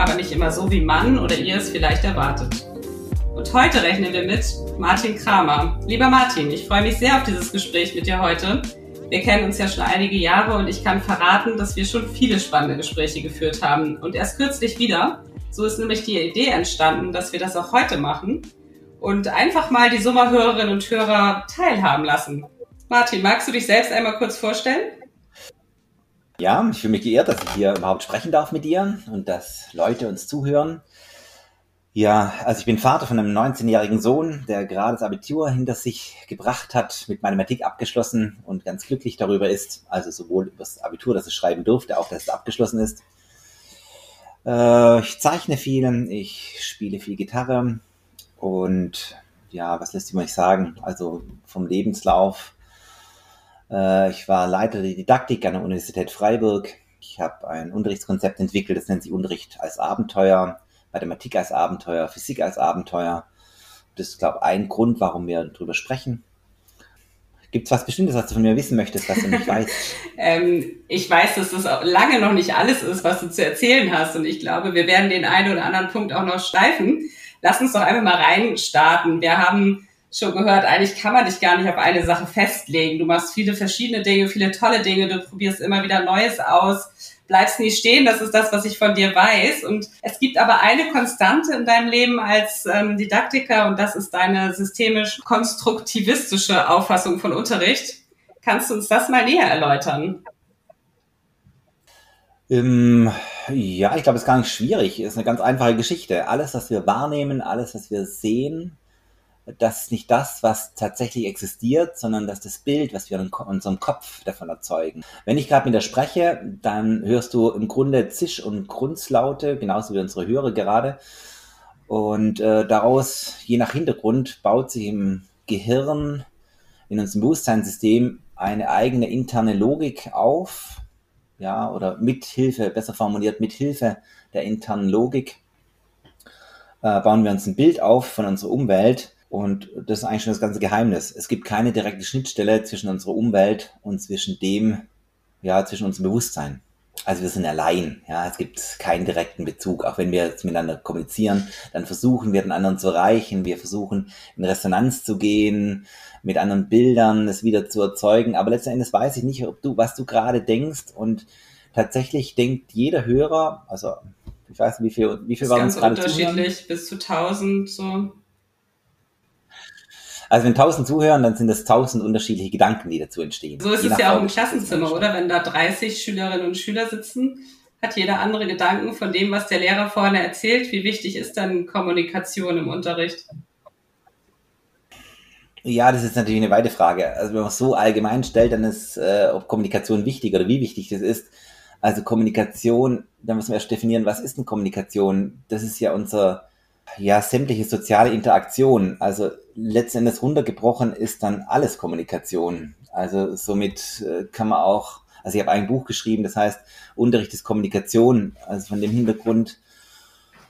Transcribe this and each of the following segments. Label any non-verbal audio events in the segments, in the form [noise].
aber nicht immer so, wie man oder ihr es vielleicht erwartet. Und heute rechnen wir mit Martin Kramer. Lieber Martin, ich freue mich sehr auf dieses Gespräch mit dir heute. Wir kennen uns ja schon einige Jahre und ich kann verraten, dass wir schon viele spannende Gespräche geführt haben. Und erst kürzlich wieder. So ist nämlich die Idee entstanden, dass wir das auch heute machen und einfach mal die Sommerhörerinnen und Hörer teilhaben lassen. Martin, magst du dich selbst einmal kurz vorstellen? Ja, ich fühle mich geehrt, dass ich hier überhaupt sprechen darf mit dir und dass Leute uns zuhören. Ja, also ich bin Vater von einem 19-jährigen Sohn, der gerade das Abitur hinter sich gebracht hat, mit Mathematik abgeschlossen und ganz glücklich darüber ist. Also sowohl über das Abitur, dass es schreiben durfte, auch dass es abgeschlossen ist. Äh, ich zeichne viel, ich spiele viel Gitarre und ja, was lässt sich mal sagen? Also vom Lebenslauf ich war Leiter der Didaktik an der Universität Freiburg. Ich habe ein Unterrichtskonzept entwickelt, das nennt sich Unterricht als Abenteuer, Mathematik als Abenteuer, Physik als Abenteuer. Das ist, glaube ich, ein Grund, warum wir darüber sprechen. Gibt es was Bestimmtes, was du von mir wissen möchtest, was du nicht [laughs] weißt? ähm, ich weiß, dass das lange noch nicht alles ist, was du zu erzählen hast. Und ich glaube, wir werden den einen oder anderen Punkt auch noch steifen. Lass uns doch einfach mal reinstarten. Wir haben schon gehört, eigentlich kann man dich gar nicht auf eine Sache festlegen. Du machst viele verschiedene Dinge, viele tolle Dinge, du probierst immer wieder Neues aus, bleibst nie stehen, das ist das, was ich von dir weiß. Und es gibt aber eine Konstante in deinem Leben als ähm, Didaktiker und das ist deine systemisch-konstruktivistische Auffassung von Unterricht. Kannst du uns das mal näher erläutern? Ähm, ja, ich glaube, es ist gar nicht schwierig. Es ist eine ganz einfache Geschichte. Alles, was wir wahrnehmen, alles, was wir sehen, das ist nicht das, was tatsächlich existiert, sondern das ist das Bild, was wir in unserem Kopf davon erzeugen. Wenn ich gerade mit dir spreche, dann hörst du im Grunde Zisch- und Grunzlaute, genauso wie unsere Hörer gerade. Und äh, daraus, je nach Hintergrund, baut sich im Gehirn, in unserem Bewusstseinssystem, eine eigene interne Logik auf, ja, oder mit Hilfe, besser formuliert, mit Hilfe der internen Logik, äh, bauen wir uns ein Bild auf von unserer Umwelt, und das ist eigentlich schon das ganze Geheimnis. Es gibt keine direkte Schnittstelle zwischen unserer Umwelt und zwischen dem, ja, zwischen unserem Bewusstsein. Also wir sind allein, ja, es gibt keinen direkten Bezug. Auch wenn wir jetzt miteinander kommunizieren, dann versuchen wir den anderen zu erreichen, wir versuchen in Resonanz zu gehen, mit anderen Bildern es wieder zu erzeugen. Aber letzten Endes weiß ich nicht, ob du, was du gerade denkst. Und tatsächlich denkt jeder Hörer, also ich weiß nicht, wie viel, wie viel war uns gerade unterschiedlich, zuhören? bis zu 1000 so. Also wenn tausend zuhören, dann sind das tausend unterschiedliche Gedanken, die dazu entstehen. So ist es ja auch im Klassenzimmer, oder? Wenn da 30 Schülerinnen und Schüler sitzen, hat jeder andere Gedanken von dem, was der Lehrer vorne erzählt. Wie wichtig ist dann Kommunikation im Unterricht? Ja, das ist natürlich eine weite Frage. Also wenn man es so allgemein stellt, dann ist, äh, ob Kommunikation wichtig oder wie wichtig das ist. Also Kommunikation, da müssen wir erst definieren, was ist denn Kommunikation? Das ist ja unser ja, sämtliche soziale Interaktion. Also letzten Endes runtergebrochen ist dann alles Kommunikation. Also somit äh, kann man auch, also ich habe ein Buch geschrieben, das heißt Unterricht ist Kommunikation. Also von dem Hintergrund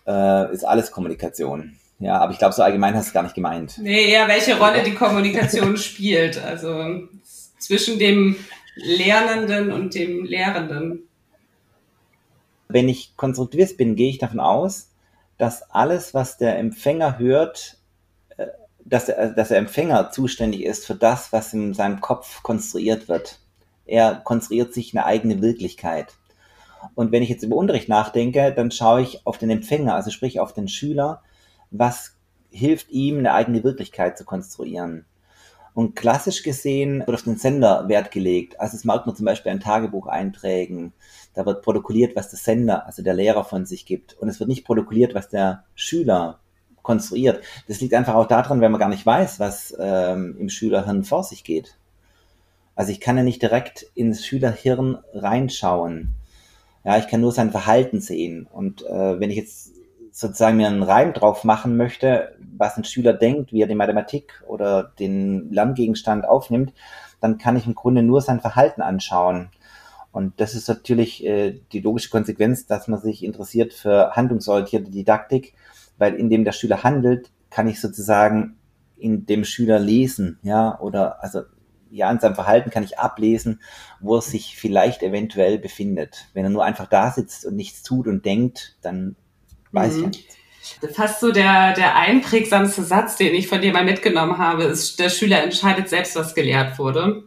äh, ist alles Kommunikation. Ja, aber ich glaube, so allgemein hast du es gar nicht gemeint. Nee, ja, welche Rolle die Kommunikation [laughs] spielt. Also zwischen dem Lernenden und dem Lehrenden. Wenn ich Konstruktivist bin, gehe ich davon aus, dass alles, was der Empfänger hört, äh, dass der, dass der Empfänger zuständig ist für das, was in seinem Kopf konstruiert wird. Er konstruiert sich eine eigene Wirklichkeit. Und wenn ich jetzt über Unterricht nachdenke, dann schaue ich auf den Empfänger, also sprich auf den Schüler, was hilft ihm, eine eigene Wirklichkeit zu konstruieren. Und klassisch gesehen wird auf den Sender Wert gelegt. Also das merkt man zum Beispiel an Tagebucheinträgen. Da wird protokolliert, was der Sender, also der Lehrer von sich gibt. Und es wird nicht protokolliert, was der Schüler konstruiert. Das liegt einfach auch daran, wenn man gar nicht weiß, was ähm, im Schülerhirn vor sich geht. Also ich kann ja nicht direkt ins Schülerhirn reinschauen. Ja, ich kann nur sein Verhalten sehen. Und äh, wenn ich jetzt sozusagen mir einen Reim drauf machen möchte, was ein Schüler denkt, wie er die Mathematik oder den Lerngegenstand aufnimmt, dann kann ich im Grunde nur sein Verhalten anschauen. Und das ist natürlich äh, die logische Konsequenz, dass man sich interessiert für handlungsorientierte Didaktik, weil indem der Schüler handelt, kann ich sozusagen in dem Schüler lesen, ja, oder also ja, an seinem Verhalten kann ich ablesen, wo er sich vielleicht eventuell befindet. Wenn er nur einfach da sitzt und nichts tut und denkt, dann weiß mhm. ich ja nichts. Fast so der, der einprägsamste Satz, den ich von dir mal mitgenommen habe, ist, der Schüler entscheidet selbst, was gelehrt wurde.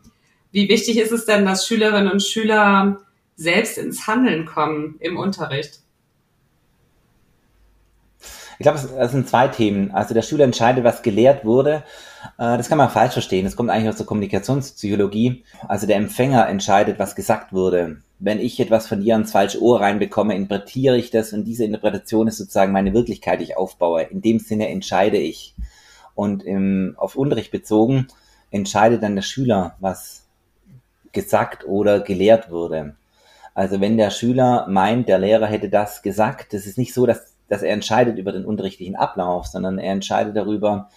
Wie wichtig ist es denn, dass Schülerinnen und Schüler selbst ins Handeln kommen im Unterricht? Ich glaube, es sind zwei Themen. Also der Schüler entscheidet, was gelehrt wurde. Äh, das kann man falsch verstehen. Das kommt eigentlich aus der Kommunikationspsychologie. Also der Empfänger entscheidet, was gesagt wurde. Wenn ich etwas von dir ins falsche Ohr reinbekomme, interpretiere ich das und diese Interpretation ist sozusagen meine Wirklichkeit, die ich aufbaue. In dem Sinne entscheide ich. Und im, auf Unterricht bezogen entscheidet dann der Schüler, was gesagt oder gelehrt wurde. Also wenn der Schüler meint, der Lehrer hätte das gesagt, das ist nicht so, dass dass er entscheidet über den unterrichtlichen Ablauf, sondern er entscheidet darüber,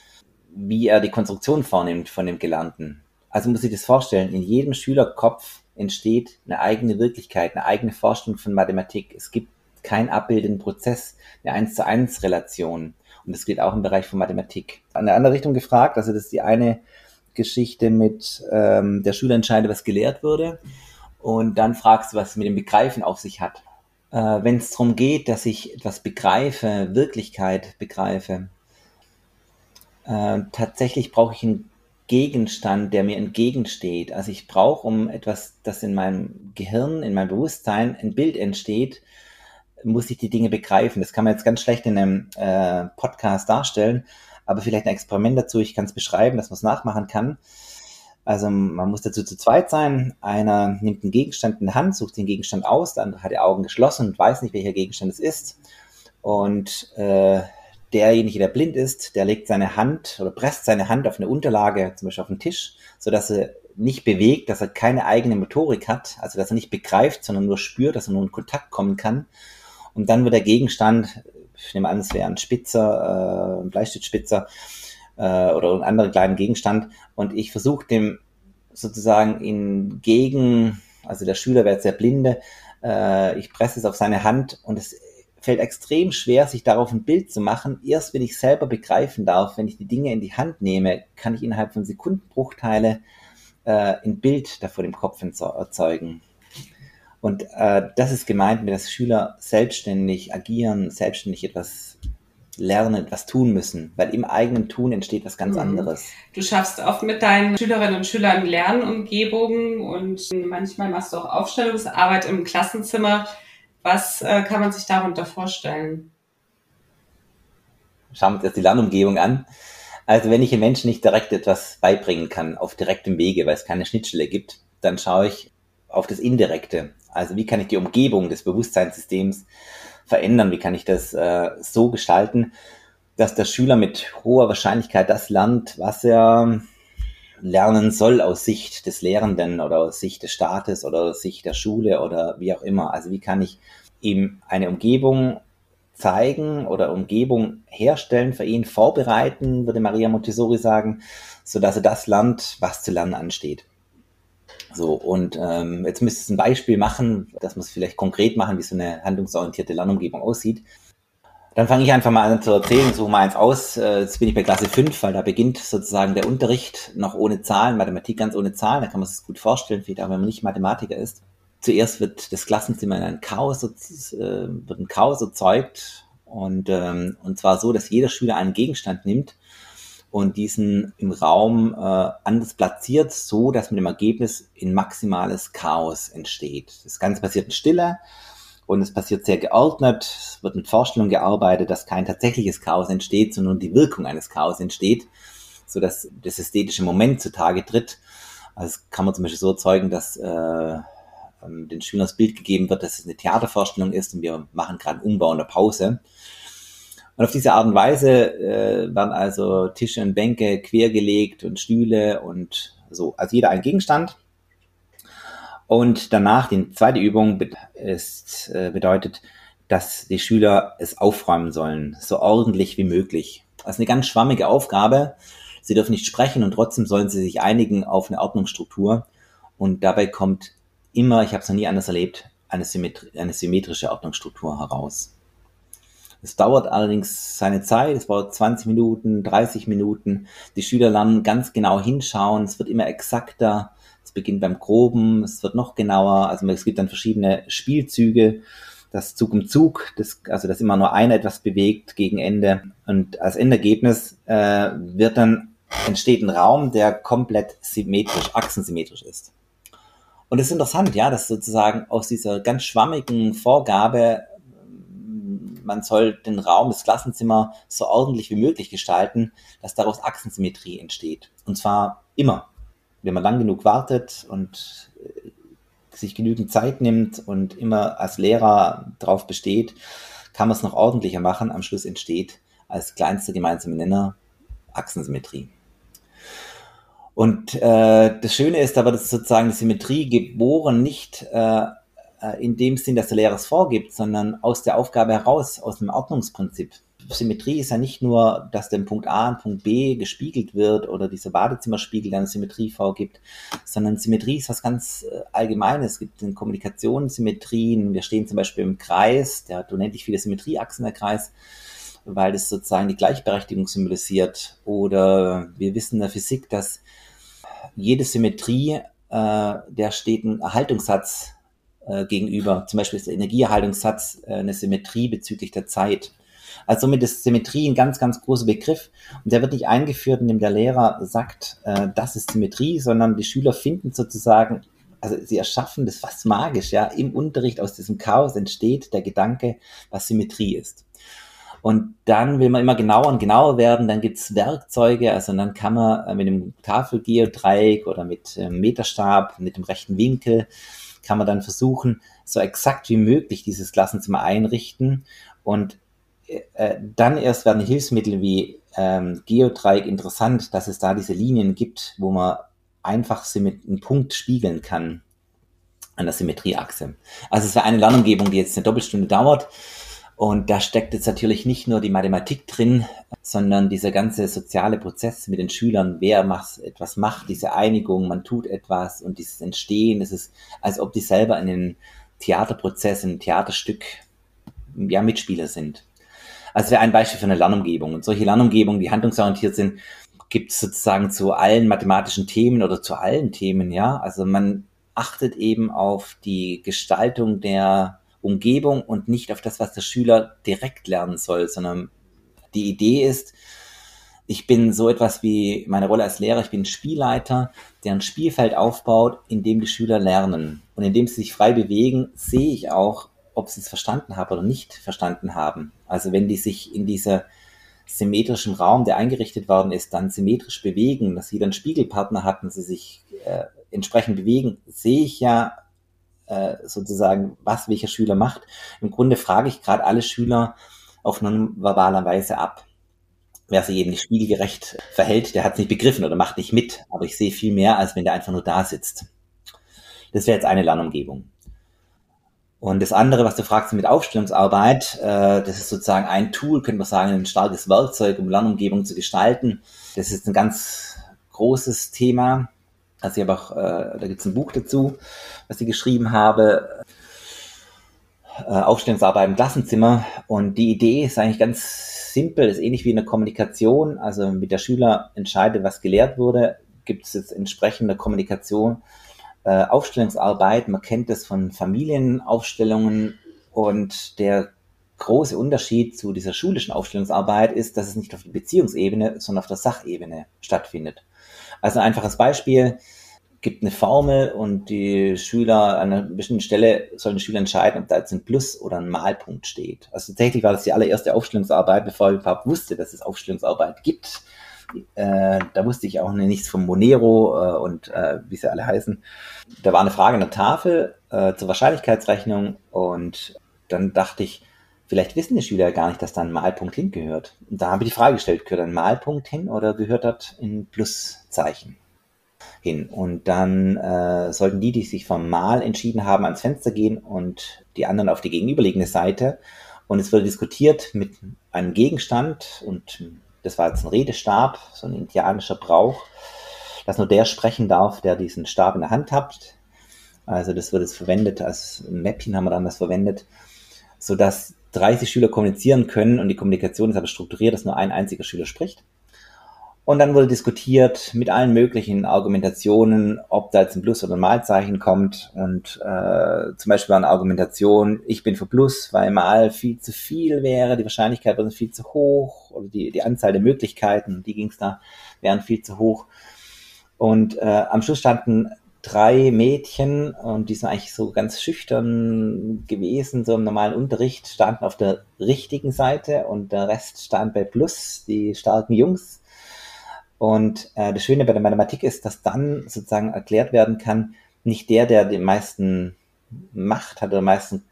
wie er die Konstruktion vornimmt von dem Gelernten. Also muss ich das vorstellen, in jedem Schülerkopf entsteht eine eigene Wirklichkeit, eine eigene Vorstellung von Mathematik. Es gibt keinen abbildenden Prozess, eine 1 zu 1 Relation. Und das geht auch im Bereich von Mathematik. An der andere Richtung gefragt, also das ist die eine Geschichte mit ähm, der Schüler entscheidet, was gelehrt wurde. Und dann fragst du, was es mit dem Begreifen auf sich hat äh, wenn es darum geht, dass ich etwas begreife, Wirklichkeit begreife, äh, tatsächlich brauche ich einen Gegenstand, der mir entgegensteht. Also ich brauche, um etwas, das in meinem Gehirn, in meinem Bewusstsein ein Bild entsteht, muss ich die Dinge begreifen. Das kann man jetzt ganz schlecht in einem äh, Podcast darstellen, aber vielleicht ein Experiment dazu. Ich kann es beschreiben, dass man es nachmachen kann. Also man muss dazu zu zweit sein. Einer nimmt einen Gegenstand in die Hand, sucht den Gegenstand aus, andere hat die Augen geschlossen und weiß nicht, welcher Gegenstand es ist. Und äh, derjenige, der blind ist, der legt seine Hand oder presst seine Hand auf eine Unterlage, zum Beispiel auf den Tisch, so dass er nicht bewegt, dass er keine eigene Motorik hat, also dass er nicht begreift, sondern nur spürt, dass er nur in Kontakt kommen kann. Und dann wird der Gegenstand, ich nehme an, es wäre ein Spitzer, äh, ein Bleistiftspitzer, äh, oder einen anderen kleinen Gegenstand. Und ich versuche dem sozusagen in Gegen, also der Schüler jetzt der Blinde, äh, ich presse es auf seine Hand und es fällt extrem schwer, sich darauf ein Bild zu machen. Erst wenn ich selber begreifen darf, wenn ich die Dinge in die Hand nehme, kann ich innerhalb von Sekundenbruchteile äh, ein Bild da vor dem Kopf erzeugen. Und äh, das ist gemeint, dass Schüler selbstständig agieren, selbstständig etwas lernen, etwas tun müssen, weil im eigenen Tun entsteht was ganz mhm. anderes. Du schaffst oft mit deinen Schülerinnen und Schülern Lernumgebungen und manchmal machst du auch Aufstellungsarbeit im Klassenzimmer. Was äh, kann man sich darunter vorstellen? Schauen wir uns jetzt die Lernumgebung an. Also wenn ich dem Menschen nicht direkt etwas beibringen kann, auf direktem Wege, weil es keine Schnittstelle gibt, dann schaue ich auf das Indirekte. Also wie kann ich die Umgebung des Bewusstseinssystems verändern? Wie kann ich das äh, so gestalten, dass der Schüler mit hoher Wahrscheinlichkeit das lernt, was er lernen soll aus Sicht des Lehrenden oder aus Sicht des Staates oder aus Sicht der Schule oder wie auch immer. Also wie kann ich ihm eine Umgebung zeigen oder Umgebung herstellen, für ihn vorbereiten, würde Maria Montessori sagen, so dass er das lernt, was zu lernen ansteht. So, und ähm, jetzt müsste es ein Beispiel machen, dass man es vielleicht konkret machen, wie so eine handlungsorientierte Lernumgebung aussieht. Dann fange ich einfach mal an zu erzählen, suche mal eins aus. Äh, jetzt bin ich bei Klasse 5, weil da beginnt sozusagen der Unterricht noch ohne Zahlen, Mathematik ganz ohne Zahlen, da kann man sich gut vorstellen, vielleicht auch wenn man nicht Mathematiker ist. Zuerst wird das Klassenzimmer in ein Chaos, äh, wird ein Chaos erzeugt und, ähm, und zwar so, dass jeder Schüler einen Gegenstand nimmt und diesen im Raum äh, anders platziert, so dass mit dem Ergebnis in maximales Chaos entsteht. Das Ganze passiert in Stille und es passiert sehr geordnet. Es wird mit Vorstellung gearbeitet, dass kein tatsächliches Chaos entsteht, sondern die Wirkung eines Chaos entsteht, so dass das ästhetische Moment zutage tritt. Also kann man zum Beispiel so erzeugen, dass äh, ähm, den Schülern das Bild gegeben wird, dass es eine Theatervorstellung ist und wir machen gerade einen Umbau in der Pause. Und auf diese Art und Weise äh, werden also Tische und Bänke quergelegt und Stühle und so. Also jeder ein Gegenstand. Und danach, die zweite Übung ist, äh, bedeutet, dass die Schüler es aufräumen sollen, so ordentlich wie möglich. Das ist eine ganz schwammige Aufgabe. Sie dürfen nicht sprechen und trotzdem sollen sie sich einigen auf eine Ordnungsstruktur. Und dabei kommt immer, ich habe es noch nie anders erlebt, eine, Symmetri eine symmetrische Ordnungsstruktur heraus. Es dauert allerdings seine Zeit, es dauert 20 Minuten, 30 Minuten. Die Schüler lernen ganz genau hinschauen, es wird immer exakter. Es beginnt beim Groben, es wird noch genauer. Also es gibt dann verschiedene Spielzüge, das Zug um Zug, das, also dass immer nur einer etwas bewegt gegen Ende. Und als Endergebnis äh, wird dann entsteht ein Raum, der komplett symmetrisch, achsensymmetrisch ist. Und es ist interessant, ja, dass sozusagen aus dieser ganz schwammigen Vorgabe, man soll den Raum, das Klassenzimmer so ordentlich wie möglich gestalten, dass daraus Achsensymmetrie entsteht. Und zwar immer. Wenn man lang genug wartet und äh, sich genügend Zeit nimmt und immer als Lehrer darauf besteht, kann man es noch ordentlicher machen. Am Schluss entsteht als kleinster gemeinsame Nenner Achsensymmetrie. Und äh, das Schöne ist aber, dass sozusagen die Symmetrie geboren nicht äh, in dem Sinn, dass der Lehrer es vorgibt, sondern aus der Aufgabe heraus, aus dem Ordnungsprinzip. Symmetrie ist ja nicht nur, dass dem Punkt A und Punkt B gespiegelt wird oder dieser Badezimmerspiegel eine Symmetrie vorgibt, sondern Symmetrie ist was ganz äh, Allgemeines. Es gibt in Kommunikation Symmetrien. Wir stehen zum Beispiel im Kreis, der hat unendlich viele Symmetrieachsen, der Kreis weil das sozusagen die Gleichberechtigung symbolisiert. Oder wir wissen in der Physik, dass jede Symmetrie, äh, der steht ein Erhaltungssatz äh, gegenüber. Zum Beispiel ist der Energieerhaltungssatz äh, eine Symmetrie bezüglich der Zeit. Also somit ist Symmetrie ein ganz, ganz großer Begriff und der wird nicht eingeführt, indem der Lehrer sagt, äh, das ist Symmetrie, sondern die Schüler finden sozusagen, also sie erschaffen das fast magisch, ja, im Unterricht aus diesem Chaos entsteht der Gedanke, was Symmetrie ist. Und dann will man immer genauer und genauer werden. Dann gibt's Werkzeuge, also dann kann man äh, mit einem Tafelgeodreieck oder mit einem Meterstab, mit dem rechten Winkel, kann man dann versuchen, so exakt wie möglich dieses Klassenzimmer einrichten. Und äh, dann erst werden Hilfsmittel wie ähm, Geodreieck interessant, dass es da diese Linien gibt, wo man einfach mit einem Punkt spiegeln kann an der Symmetrieachse. Also es wäre eine Lernumgebung, die jetzt eine Doppelstunde dauert. Und da steckt jetzt natürlich nicht nur die Mathematik drin, sondern dieser ganze soziale Prozess mit den Schülern, wer macht, etwas macht, diese Einigung, man tut etwas und dieses Entstehen, es ist, als ob die selber in den Theaterprozess, in ein Theaterstück, ja, Mitspieler sind. Also wäre ein Beispiel für eine Lernumgebung. Und solche Lernumgebungen, die handlungsorientiert sind, gibt es sozusagen zu allen mathematischen Themen oder zu allen Themen, ja. Also man achtet eben auf die Gestaltung der Umgebung und nicht auf das, was der Schüler direkt lernen soll, sondern die Idee ist, ich bin so etwas wie meine Rolle als Lehrer, ich bin Spielleiter, der ein Spielfeld aufbaut, in dem die Schüler lernen. Und indem sie sich frei bewegen, sehe ich auch, ob sie es verstanden haben oder nicht verstanden haben. Also wenn die sich in dieser symmetrischen Raum, der eingerichtet worden ist, dann symmetrisch bewegen, dass sie dann Spiegelpartner hatten, sie sich äh, entsprechend bewegen, sehe ich ja, äh, sozusagen, was welcher Schüler macht. Im Grunde frage ich gerade alle Schüler auf nonverbaler Weise ab. Wer sich eben nicht spiegelgerecht verhält, der hat es nicht begriffen oder macht nicht mit. Aber ich sehe viel mehr, als wenn der einfach nur da sitzt. Das wäre jetzt eine Lernumgebung. Und das andere, was du fragst mit Aufstellungsarbeit, äh, das ist sozusagen ein Tool, könnte man sagen, ein starkes Werkzeug, um Lernumgebung zu gestalten. Das ist ein ganz großes Thema. Also ich habe auch, äh, da gibt es ein Buch dazu, was ich geschrieben habe, äh, Aufstellungsarbeit im Klassenzimmer. Und die Idee ist eigentlich ganz simpel, ist ähnlich wie in der Kommunikation. Also mit der Schüler entscheidet, was gelehrt wurde, gibt es jetzt entsprechende Kommunikation, äh, Aufstellungsarbeit. Man kennt das von Familienaufstellungen und der große Unterschied zu dieser schulischen Aufstellungsarbeit ist, dass es nicht auf der Beziehungsebene, sondern auf der Sachebene stattfindet. Also ein einfaches Beispiel, gibt eine Formel und die Schüler an einer bestimmten Stelle sollen die Schüler entscheiden, ob da jetzt ein Plus oder ein Malpunkt steht. Also tatsächlich war das die allererste Aufstellungsarbeit, bevor ich überhaupt wusste, dass es Aufstellungsarbeit gibt. Äh, da wusste ich auch nichts von Monero äh, und äh, wie sie alle heißen. Da war eine Frage an der Tafel äh, zur Wahrscheinlichkeitsrechnung und dann dachte ich, vielleicht wissen die Schüler gar nicht, dass da ein Malpunkt hingehört. Und da habe ich die Frage gestellt, gehört ein Malpunkt hin oder gehört das in Pluszeichen? Hin. Und dann äh, sollten die, die sich vom Mal entschieden haben, ans Fenster gehen und die anderen auf die gegenüberliegende Seite. Und es wurde diskutiert mit einem Gegenstand und das war jetzt ein Redestab, so ein indianischer Brauch, dass nur der sprechen darf, der diesen Stab in der Hand hat. Also das wird jetzt verwendet, als Mäppchen haben wir dann das verwendet, sodass 30 Schüler kommunizieren können und die Kommunikation ist aber strukturiert, dass nur ein einziger Schüler spricht. Und dann wurde diskutiert mit allen möglichen Argumentationen, ob da jetzt ein Plus oder ein Malzeichen kommt. Und äh, zum Beispiel war eine Argumentation, ich bin für Plus, weil Mal viel zu viel wäre, die Wahrscheinlichkeit wäre viel zu hoch oder die, die Anzahl der Möglichkeiten, die ging es da, wären viel zu hoch. Und äh, am Schluss standen drei Mädchen und die sind eigentlich so ganz schüchtern gewesen, so im normalen Unterricht, standen auf der richtigen Seite und der Rest stand bei Plus, die starken Jungs. Und äh, das Schöne bei der Mathematik ist, dass dann sozusagen erklärt werden kann, nicht der, der die meisten Macht hat oder meisten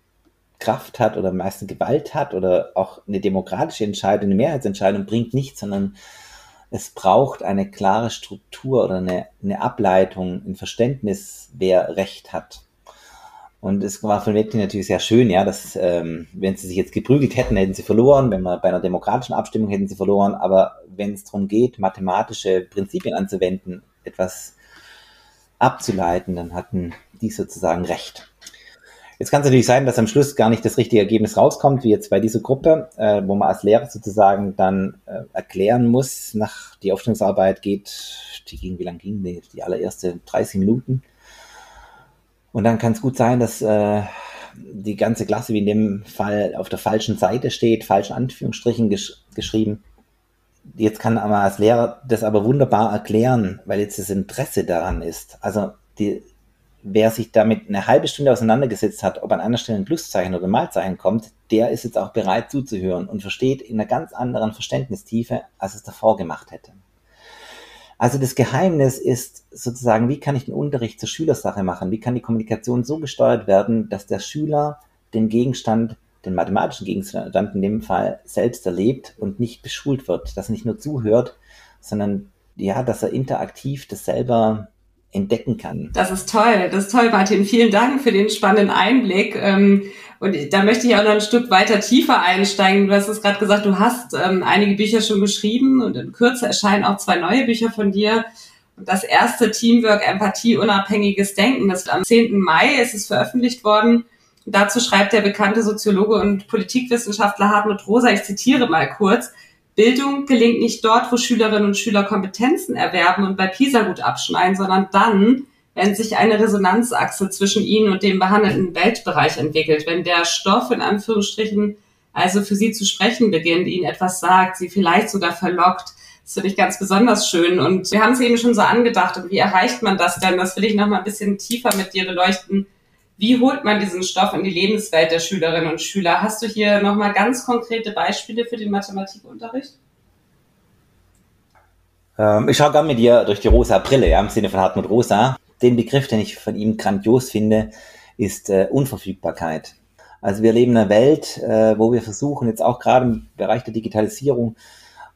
Kraft hat oder meisten Gewalt hat oder auch eine demokratische Entscheidung, eine Mehrheitsentscheidung bringt nichts, sondern es braucht eine klare Struktur oder eine, eine Ableitung, ein Verständnis, wer Recht hat. Und es war von Mädchen natürlich sehr schön, ja, dass ähm, wenn sie sich jetzt geprügelt hätten, hätten sie verloren. Wenn man bei einer demokratischen Abstimmung hätten sie verloren. Aber wenn es darum geht, mathematische Prinzipien anzuwenden, etwas abzuleiten, dann hatten die sozusagen recht. Jetzt kann es natürlich sein, dass am Schluss gar nicht das richtige Ergebnis rauskommt, wie jetzt bei dieser Gruppe, äh, wo man als Lehrer sozusagen dann äh, erklären muss, nach die Aufstellungsarbeit geht, die ging, wie lang ging die, die allererste 30 Minuten und dann kann es gut sein, dass äh, die ganze Klasse, wie in dem Fall, auf der falschen Seite steht, falschen Anführungsstrichen gesch geschrieben. Jetzt kann man als Lehrer das aber wunderbar erklären, weil jetzt das Interesse daran ist. Also die, wer sich damit eine halbe Stunde auseinandergesetzt hat, ob an einer Stelle ein Pluszeichen oder ein Malzeichen kommt, der ist jetzt auch bereit zuzuhören und versteht in einer ganz anderen Verständnistiefe, als es davor gemacht hätte. Also das Geheimnis ist sozusagen, wie kann ich den Unterricht zur Schülersache machen? Wie kann die Kommunikation so gesteuert werden, dass der Schüler den Gegenstand, den mathematischen Gegenstand in dem Fall selbst erlebt und nicht beschult wird, dass er nicht nur zuhört, sondern ja, dass er interaktiv das selber entdecken kann. Das ist toll, das ist toll, Martin. Vielen Dank für den spannenden Einblick. Ähm, und da möchte ich auch noch ein Stück weiter tiefer einsteigen. Du hast es gerade gesagt, du hast ähm, einige Bücher schon geschrieben und in Kürze erscheinen auch zwei neue Bücher von dir. Das erste Teamwork, Empathie, unabhängiges Denken, das am 10. Mai ist es veröffentlicht worden. Dazu schreibt der bekannte Soziologe und Politikwissenschaftler Hartmut Rosa, ich zitiere mal kurz, Bildung gelingt nicht dort, wo Schülerinnen und Schüler Kompetenzen erwerben und bei PISA gut abschneiden, sondern dann, wenn sich eine Resonanzachse zwischen ihnen und dem behandelten Weltbereich entwickelt, wenn der Stoff in Anführungsstrichen also für sie zu sprechen beginnt, ihnen etwas sagt, sie vielleicht sogar verlockt. Das finde ich ganz besonders schön. Und wir haben es eben schon so angedacht. Und wie erreicht man das denn? Das will ich noch mal ein bisschen tiefer mit dir beleuchten. Wie holt man diesen Stoff in die Lebenswelt der Schülerinnen und Schüler? Hast du hier noch mal ganz konkrete Beispiele für den Mathematikunterricht? Ähm, ich schaue gerne mit dir durch die rosa Brille, ja, im Sinne von Hartmut Rosa den Begriff, den ich von ihm grandios finde, ist äh, Unverfügbarkeit. Also wir leben in einer Welt, äh, wo wir versuchen, jetzt auch gerade im Bereich der Digitalisierung,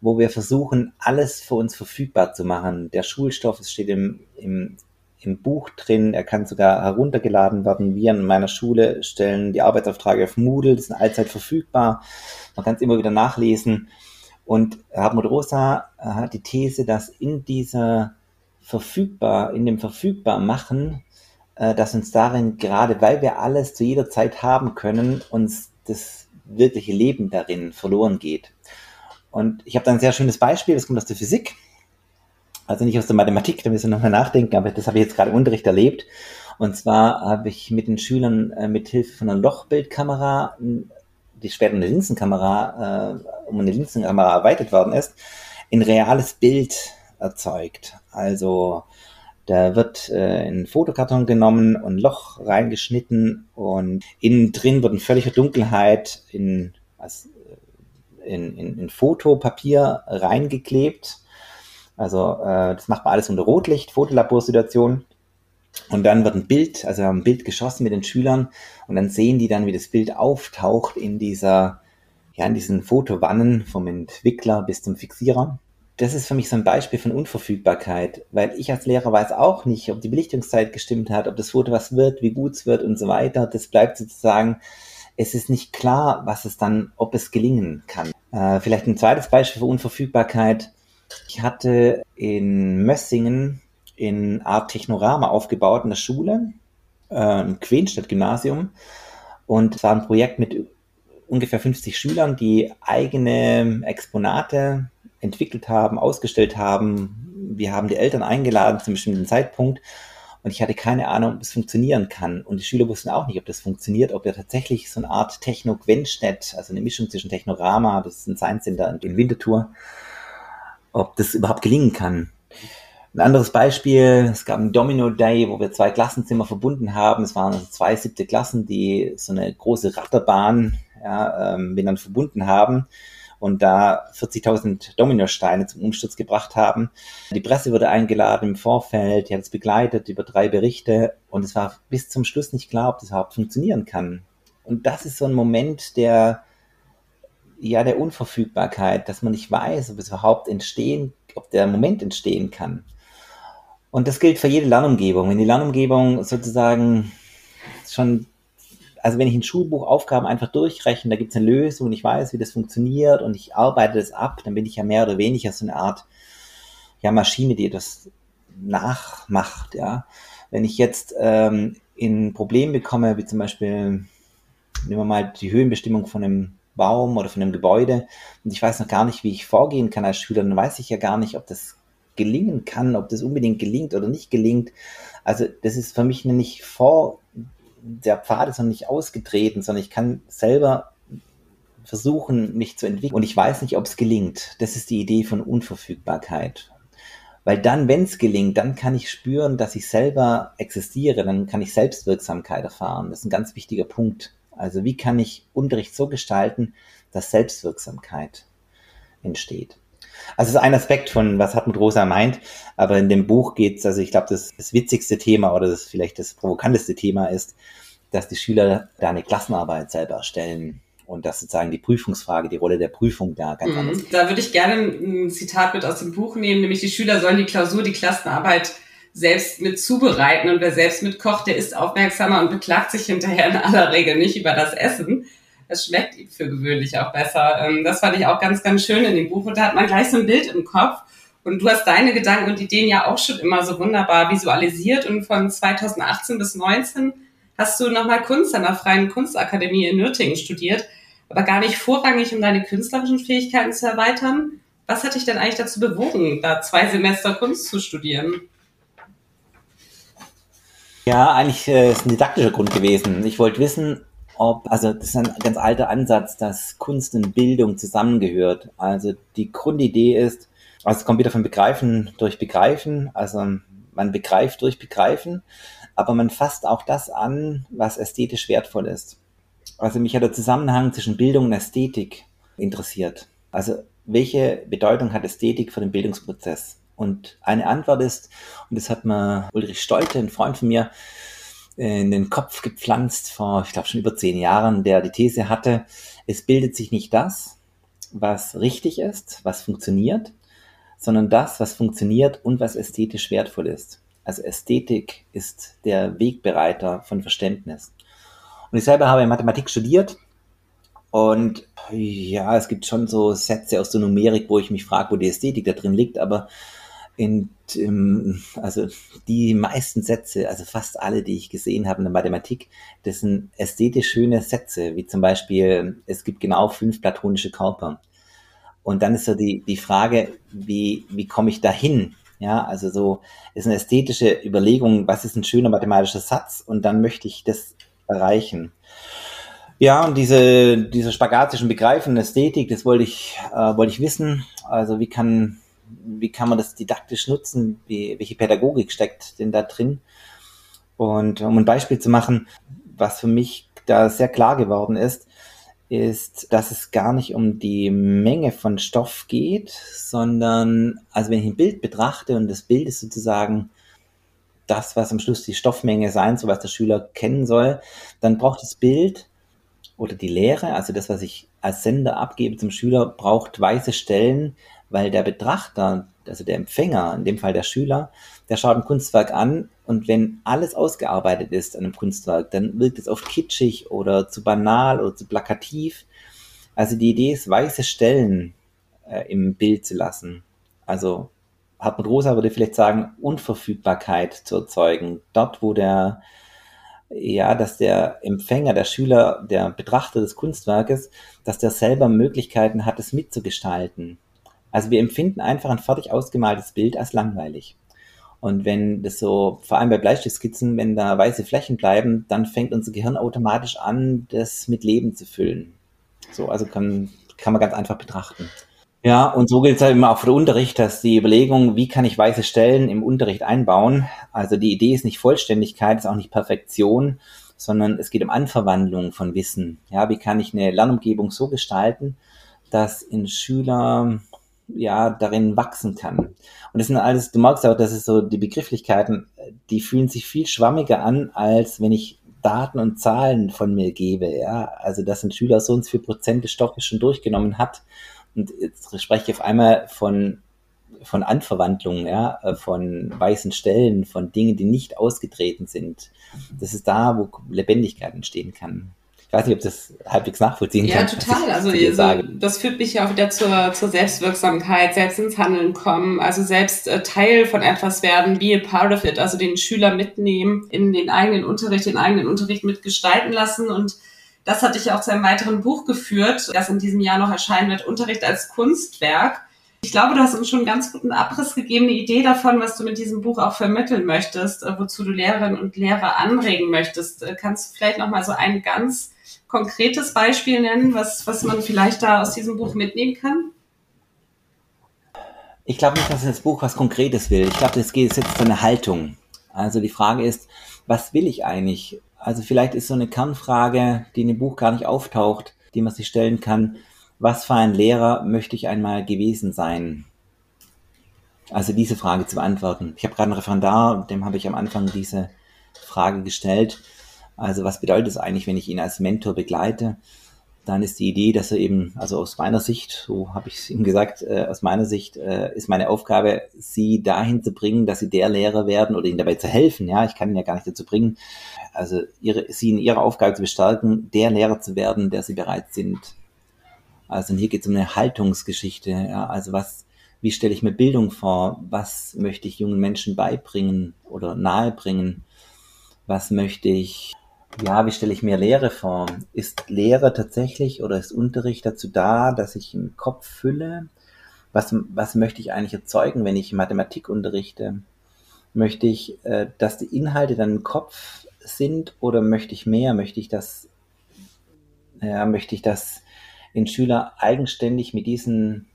wo wir versuchen, alles für uns verfügbar zu machen. Der Schulstoff, steht im, im, im Buch drin, er kann sogar heruntergeladen werden. Wir an meiner Schule stellen die Arbeitsaufträge auf Moodle, die sind allzeit verfügbar. Man kann es immer wieder nachlesen. Und Hartmut Rosa hat die These, dass in dieser verfügbar, in dem verfügbar machen, äh, dass uns darin, gerade weil wir alles zu jeder Zeit haben können, uns das wirkliche Leben darin verloren geht. Und ich habe da ein sehr schönes Beispiel, das kommt aus der Physik, also nicht aus der Mathematik, da müssen wir nochmal nachdenken, aber das habe ich jetzt gerade im Unterricht erlebt. Und zwar habe ich mit den Schülern äh, mit Hilfe von einer Lochbildkamera, die später eine Linsenkamera, äh, um eine Linsenkamera erweitert worden ist, ein reales Bild erzeugt. Also da wird äh, ein Fotokarton genommen und ein Loch reingeschnitten und innen drin wird in völliger Dunkelheit in, äh, in, in, in Fotopapier reingeklebt. Also äh, das macht man alles unter Rotlicht, Fotolaborsituation. Und dann wird ein Bild, also wir haben ein Bild geschossen mit den Schülern und dann sehen die dann, wie das Bild auftaucht in dieser, ja, in diesen Fotovannen vom Entwickler bis zum Fixierer. das ist für mich so ein Beispiel von Unverfügbarkeit, weil ich als Lehrer weiß auch nicht, ob die Belichtungszeit gestimmt hat, ob das Foto was wird, wie gut es wird und so weiter. Das bleibt sozusagen, es ist nicht klar, was es dann, ob es gelingen kann. Äh, vielleicht ein zweites Beispiel für Unverfügbarkeit. Ich hatte in Mössingen in Art Technorama aufgebaut in der Schule, äh, im Quenstadt-Gymnasium. Und es war ein Projekt mit ungefähr 50 Schülern, die eigene Exponate entwickelt haben, ausgestellt haben. Wir haben die Eltern eingeladen zum bestimmten Zeitpunkt und ich hatte keine Ahnung, ob es funktionieren kann. Und die Schüler wussten auch nicht, ob das funktioniert, ob wir tatsächlich so eine Art Techno-Gwenstedt, also eine Mischung zwischen Technorama, das ist ein Science Center in Winterthur, ob das überhaupt gelingen kann. Ein anderes Beispiel, es gab einen Domino Day, wo wir zwei Klassenzimmer verbunden haben. Es waren also zwei siebte Klassen, die so eine große Ratterbahn ja, ähm, miteinander verbunden haben und da 40.000 Dominosteine zum Umsturz gebracht haben. Die Presse wurde eingeladen im Vorfeld, die hat es begleitet über drei Berichte und es war bis zum Schluss nicht klar, ob das überhaupt funktionieren kann. Und das ist so ein Moment der, ja, der Unverfügbarkeit, dass man nicht weiß, ob es überhaupt entstehen, ob der Moment entstehen kann. Und das gilt für jede Lernumgebung. Wenn die Lernumgebung sozusagen schon also wenn ich ein Schulbuch Aufgaben einfach durchrechne, da gibt es eine Lösung, ich weiß, wie das funktioniert und ich arbeite das ab, dann bin ich ja mehr oder weniger so eine Art ja, Maschine, die das nachmacht. Ja. Wenn ich jetzt ähm, in ein Problem bekomme, wie zum Beispiel, nehmen wir mal die Höhenbestimmung von einem Baum oder von einem Gebäude und ich weiß noch gar nicht, wie ich vorgehen kann als Schüler, dann weiß ich ja gar nicht, ob das gelingen kann, ob das unbedingt gelingt oder nicht gelingt. Also das ist für mich nicht vor der Pfad ist noch nicht ausgetreten, sondern ich kann selber versuchen, mich zu entwickeln. Und ich weiß nicht, ob es gelingt. Das ist die Idee von Unverfügbarkeit. Weil dann, wenn es gelingt, dann kann ich spüren, dass ich selber existiere, dann kann ich Selbstwirksamkeit erfahren. Das ist ein ganz wichtiger Punkt. Also wie kann ich Unterricht so gestalten, dass Selbstwirksamkeit entsteht? Also es ist ein Aspekt von, was Hartmut Rosa meint, aber in dem Buch geht es, also ich glaube, das, das witzigste Thema oder das vielleicht das provokanteste Thema ist, dass die Schüler da eine Klassenarbeit selber erstellen und dass sozusagen die Prüfungsfrage, die Rolle der Prüfung da ganz mhm. anders ist. Da würde ich gerne ein Zitat mit aus dem Buch nehmen, nämlich die Schüler sollen die Klausur, die Klassenarbeit selbst mit zubereiten und wer selbst mitkocht, der ist aufmerksamer und beklagt sich hinterher in aller Regel nicht über das Essen es schmeckt ihm für gewöhnlich auch besser. Ähm, das fand ich auch ganz, ganz schön in dem Buch. Und da hat man gleich so ein Bild im Kopf. Und du hast deine Gedanken und Ideen ja auch schon immer so wunderbar visualisiert. Und von 2018 bis 2019 hast du nochmal Kunst an der Freien Kunstakademie in Nürtingen studiert, aber gar nicht vorrangig, um deine künstlerischen Fähigkeiten zu erweitern. Was hat dich denn eigentlich dazu bewogen, da zwei Semester Kunst zu studieren? Ja, eigentlich äh, ist ein didaktischer Grund gewesen. Ich wollte wissen, ob, also das ist ein ganz alter Ansatz, dass Kunst und Bildung zusammengehört. Also die Grundidee ist, also es kommt wieder von Begreifen durch Begreifen, also man begreift durch Begreifen, aber man fasst auch das an, was ästhetisch wertvoll ist. Also mich hat der Zusammenhang zwischen Bildung und Ästhetik interessiert. Also welche Bedeutung hat Ästhetik für den Bildungsprozess? Und eine Antwort ist, und das hat mir Ulrich Stolte, ein Freund von mir, in den Kopf gepflanzt vor, ich glaube schon über zehn Jahren, der die These hatte, es bildet sich nicht das, was richtig ist, was funktioniert, sondern das, was funktioniert und was ästhetisch wertvoll ist. Also Ästhetik ist der Wegbereiter von Verständnis. Und ich selber habe Mathematik studiert und ja, es gibt schon so Sätze aus der Numerik, wo ich mich frage, wo die Ästhetik da drin liegt, aber in, ähm, also die meisten Sätze, also fast alle, die ich gesehen habe in der Mathematik, das sind ästhetisch schöne Sätze, wie zum Beispiel, es gibt genau fünf platonische Körper. Und dann ist so die, die Frage, wie, wie komme ich dahin? Ja, also so ist eine ästhetische Überlegung, was ist ein schöner mathematischer Satz? Und dann möchte ich das erreichen. Ja, und diese, diese spagatischen Begreifen, Ästhetik, das wollte ich, äh, wollte ich wissen. Also wie kann wie kann man das didaktisch nutzen, wie, welche Pädagogik steckt denn da drin. Und um ein Beispiel zu machen, was für mich da sehr klar geworden ist, ist, dass es gar nicht um die Menge von Stoff geht, sondern, also wenn ich ein Bild betrachte und das Bild ist sozusagen das, was am Schluss die Stoffmenge sein soll, was der Schüler kennen soll, dann braucht das Bild oder die Lehre, also das, was ich als Sender abgebe zum Schüler, braucht weiße Stellen, weil der Betrachter, also der Empfänger, in dem Fall der Schüler, der schaut ein Kunstwerk an und wenn alles ausgearbeitet ist an einem Kunstwerk, dann wirkt es oft kitschig oder zu banal oder zu plakativ. Also die Idee ist, weiße Stellen äh, im Bild zu lassen. Also Hartmut Rosa würde vielleicht sagen, Unverfügbarkeit zu erzeugen. Dort, wo der, ja, dass der Empfänger, der Schüler, der Betrachter des Kunstwerkes, dass der selber Möglichkeiten hat, es mitzugestalten. Also wir empfinden einfach ein fertig ausgemaltes Bild als langweilig. Und wenn das so, vor allem bei Bleistiftskizzen, wenn da weiße Flächen bleiben, dann fängt unser Gehirn automatisch an, das mit Leben zu füllen. So, also kann, kann man ganz einfach betrachten. Ja, und so gilt es halt immer auch für den Unterricht, dass die Überlegung, wie kann ich weiße Stellen im Unterricht einbauen? Also die Idee ist nicht Vollständigkeit, ist auch nicht Perfektion, sondern es geht um Anverwandlung von Wissen. Ja, wie kann ich eine Lernumgebung so gestalten, dass ein Schüler ja darin wachsen kann. Und das sind alles, du merkst auch, dass es so die Begrifflichkeiten, die fühlen sich viel schwammiger an, als wenn ich Daten und Zahlen von mir gebe. Ja, also dass ein Schüler so und so viel Prozent des Stoffes schon durchgenommen hat und jetzt spreche ich auf einmal von, von Anverwandlungen, ja, von weißen Stellen, von Dingen, die nicht ausgetreten sind. Das ist da, wo Lebendigkeit entstehen kann. Ich weiß nicht, ob das halbwegs nachvollziehen ja, kann. Ja, total. Also, also das führt mich ja auch wieder zur, zur Selbstwirksamkeit, selbst ins Handeln kommen, also selbst äh, Teil von etwas werden, be a part of it, also den Schüler mitnehmen, in den eigenen Unterricht, den eigenen Unterricht mitgestalten lassen und das hat dich auch zu einem weiteren Buch geführt, das in diesem Jahr noch erscheinen wird, Unterricht als Kunstwerk. Ich glaube, du hast uns schon einen ganz guten Abriss gegeben, eine Idee davon, was du mit diesem Buch auch vermitteln möchtest, äh, wozu du Lehrerinnen und Lehrer anregen möchtest. Äh, kannst du vielleicht noch mal so ein ganz konkretes Beispiel nennen, was, was man vielleicht da aus diesem Buch mitnehmen kann? Ich glaube nicht, dass das Buch was Konkretes will. Ich glaube, es geht jetzt um eine Haltung. Also die Frage ist, was will ich eigentlich? Also vielleicht ist so eine Kernfrage, die in dem Buch gar nicht auftaucht, die man sich stellen kann. Was für ein Lehrer möchte ich einmal gewesen sein? Also diese Frage zu beantworten. Ich habe gerade einen Referendar, dem habe ich am Anfang diese Frage gestellt. Also was bedeutet es eigentlich, wenn ich ihn als Mentor begleite? dann ist die Idee, dass er eben, also aus meiner Sicht, so habe ich es ihm gesagt, äh, aus meiner Sicht äh, ist meine Aufgabe, sie dahin zu bringen, dass sie der Lehrer werden oder ihnen dabei zu helfen. Ja, ich kann ihn ja gar nicht dazu bringen, also ihre, sie in ihrer Aufgabe zu bestärken, der Lehrer zu werden, der sie bereit sind. Also hier geht es um eine Haltungsgeschichte. Ja, also was, wie stelle ich mir Bildung vor? Was möchte ich jungen Menschen beibringen oder nahebringen? Was möchte ich ja, wie stelle ich mir Lehre vor? Ist Lehre tatsächlich oder ist Unterricht dazu da, dass ich einen Kopf fülle? Was, was möchte ich eigentlich erzeugen, wenn ich Mathematik unterrichte? Möchte ich, äh, dass die Inhalte dann im Kopf sind oder möchte ich mehr? Möchte ich das, ja, möchte ich das in Schüler eigenständig mit diesen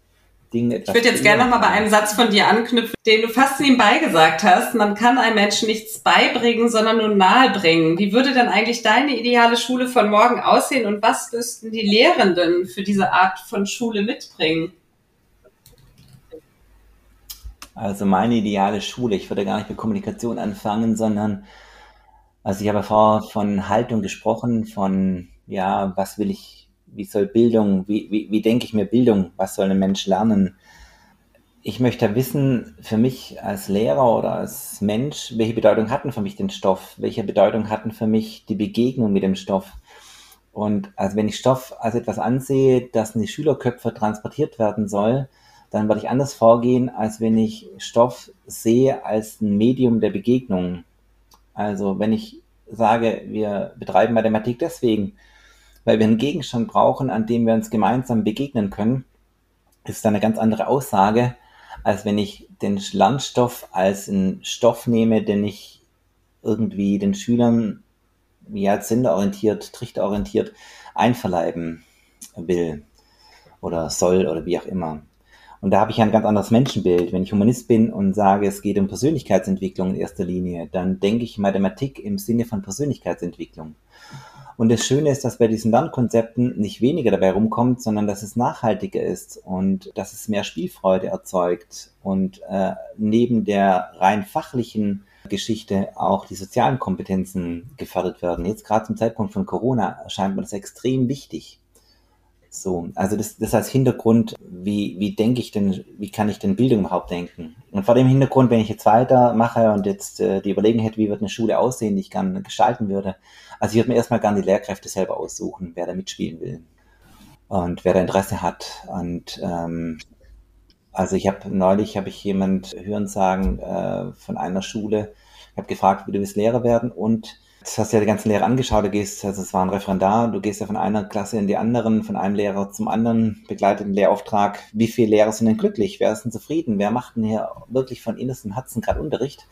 Dinge etwas. Ich würde jetzt gerne nochmal bei einem Satz von dir anknüpfen, den du fast nebenbei gesagt hast. Man kann einem Menschen nichts beibringen, sondern nur nahebringen. Wie würde denn eigentlich deine ideale Schule von morgen aussehen und was müssten die Lehrenden für diese Art von Schule mitbringen? Also meine ideale Schule, ich würde gar nicht mit Kommunikation anfangen, sondern also ich habe vorher von Haltung gesprochen, von ja, was will ich wie soll Bildung, wie, wie, wie denke ich mir Bildung, was soll ein Mensch lernen? Ich möchte wissen, für mich als Lehrer oder als Mensch, welche Bedeutung hatten für mich den Stoff? Welche Bedeutung hatten für mich die Begegnung mit dem Stoff? Und also wenn ich Stoff als etwas ansehe, das in die Schülerköpfe transportiert werden soll, dann werde ich anders vorgehen, als wenn ich Stoff sehe als ein Medium der Begegnung. Also wenn ich sage, wir betreiben Mathematik deswegen, weil wir einen Gegenstand brauchen, an dem wir uns gemeinsam begegnen können, ist eine ganz andere Aussage, als wenn ich den Lernstoff als einen Stoff nehme, den ich irgendwie den Schülern ja senderorientiert, trichterorientiert einverleiben will oder soll oder wie auch immer. Und da habe ich ein ganz anderes Menschenbild. Wenn ich Humanist bin und sage, es geht um Persönlichkeitsentwicklung in erster Linie, dann denke ich Mathematik im Sinne von Persönlichkeitsentwicklung. Und das Schöne ist, dass bei diesen Lernkonzepten nicht weniger dabei rumkommt, sondern dass es nachhaltiger ist und dass es mehr Spielfreude erzeugt und äh, neben der rein fachlichen Geschichte auch die sozialen Kompetenzen gefördert werden. Jetzt gerade zum Zeitpunkt von Corona erscheint mir das extrem wichtig. So, also das, das als Hintergrund, wie, wie denke ich denn, wie kann ich denn Bildung überhaupt denken? Und vor dem Hintergrund, wenn ich jetzt weitermache und jetzt äh, die Überlegung hätte, wie wird eine Schule aussehen, die ich gerne gestalten würde, also ich würde mir erstmal gerne die Lehrkräfte selber aussuchen, wer da mitspielen will und wer da Interesse hat. Und ähm, also ich habe neulich habe ich jemand hören sagen äh, von einer Schule, ich habe gefragt, wie du willst Lehrer werden und das hast du ja die ganzen Lehrer angeschaut, du gehst, also es war ein Referendar, du gehst ja von einer Klasse in die anderen, von einem Lehrer zum anderen, begleitet den Lehrauftrag. Wie viele Lehrer sind denn glücklich? Wer ist denn zufrieden? Wer macht denn hier wirklich von innerstem Herzen gerade Unterricht?